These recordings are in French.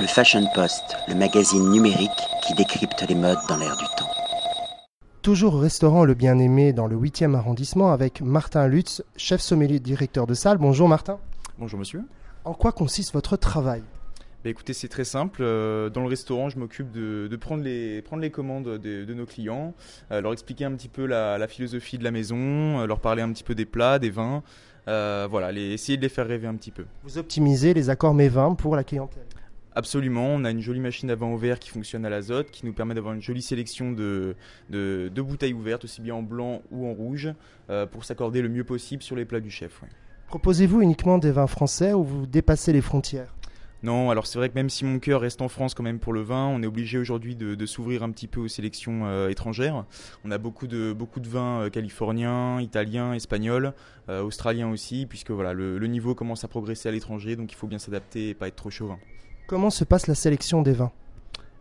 Le Fashion Post, le magazine numérique qui décrypte les modes dans l'air du temps. Toujours au restaurant Le Bien-Aimé dans le 8e arrondissement avec Martin Lutz, chef sommelier directeur de salle. Bonjour Martin. Bonjour monsieur. En quoi consiste votre travail? Bah, écoutez, c'est très simple. Euh, Dans le restaurant, je m'occupe de, de prendre, les, prendre les commandes de, de nos clients, euh, leur expliquer un petit peu la, la philosophie de la maison, euh, leur parler un petit peu des plats, des vins. Euh, voilà, les, essayer de les faire rêver un petit peu. Vous optimisez les accords mets-vins pour la clientèle? Absolument, on a une jolie machine à vin ouvert qui fonctionne à l'azote, qui nous permet d'avoir une jolie sélection de, de, de bouteilles ouvertes, aussi bien en blanc ou en rouge, euh, pour s'accorder le mieux possible sur les plats du chef. ouais. Proposez-vous uniquement des vins français ou vous dépassez les frontières? Non, alors c'est vrai que même si mon cœur reste en France quand même pour le vin, on est obligé aujourd'hui de, de s'ouvrir un petit peu aux sélections euh, étrangères. On a beaucoup de, beaucoup de vins euh, californiens, italiens, espagnols, euh, australiens aussi, puisque voilà, le, le niveau commence à progresser à l'étranger, donc il faut bien s'adapter et pas être trop chauvin. Comment se passe la sélection des vins?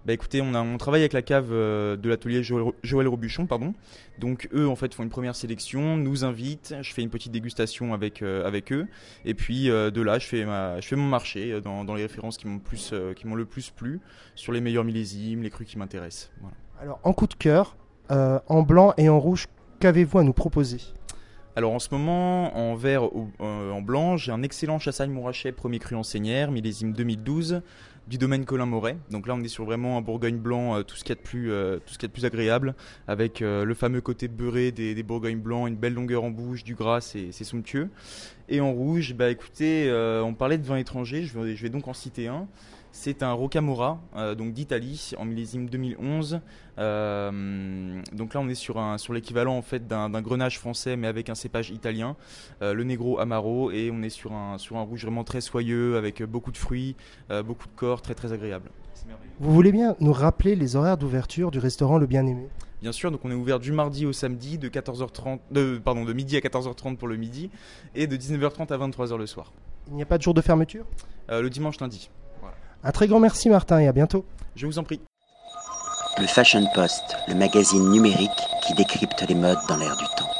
Bah écoutez, on, a, on travaille avec la cave euh, de l'atelier Joël, Joël Robuchon, pardon. Donc eux en fait font une première sélection, nous invitent, je fais une petite dégustation avec, euh, avec eux, et puis euh, de là je fais, ma, je fais mon marché dans, dans les références qui m'ont plus, euh, qui m'ont le plus plu, sur les meilleurs millésimes, les crus qui m'intéressent. Voilà. Alors en coup de cœur, en blanc et en rouge, qu'avez-vous à nous proposer? Alors en ce moment, en vert ou euh, en blanc, j'ai un excellent Chassagne Montrachet premier cru en Seigneur, millésime 2012, du domaine Colin Moret. Donc là, on est sur vraiment un Bourgogne blanc, euh, tout ce qu'il y a de plus, euh, tout ce qu'il y a de plus agréable, avec euh, le fameux côté beurré des, des Bourgognes blancs, une belle longueur en bouche, du gras, c'est somptueux. Et en rouge, bah écoutez, on parlait de vin étranger, je vais, donc en citer un. C'est un Rocamora, donc d'Italie, en millésime 2011. Euh, donc là, on est sur, l'équivalent en fait d'un, grenage français, mais avec un cépage italien, le Negro Amaro, et on est sur un, sur un rouge vraiment très soyeux, avec beaucoup de fruits, beaucoup de corps, très très agréable. Vous voulez bien nous rappeler les horaires d'ouverture du restaurant Le Bien-Aimé? Bien sûr, donc on est ouvert du mardi au samedi de 14h30, de, pardon, de midi à 14h30 pour le midi, et de 19h30 à 23h le soir. Il n'y a pas de jour de fermeture? Euh, le dimanche lundi. Un très grand merci Martin et à bientôt. Je vous en prie. Le Fashion Post, le magazine numérique qui décrypte les modes dans l'air du temps.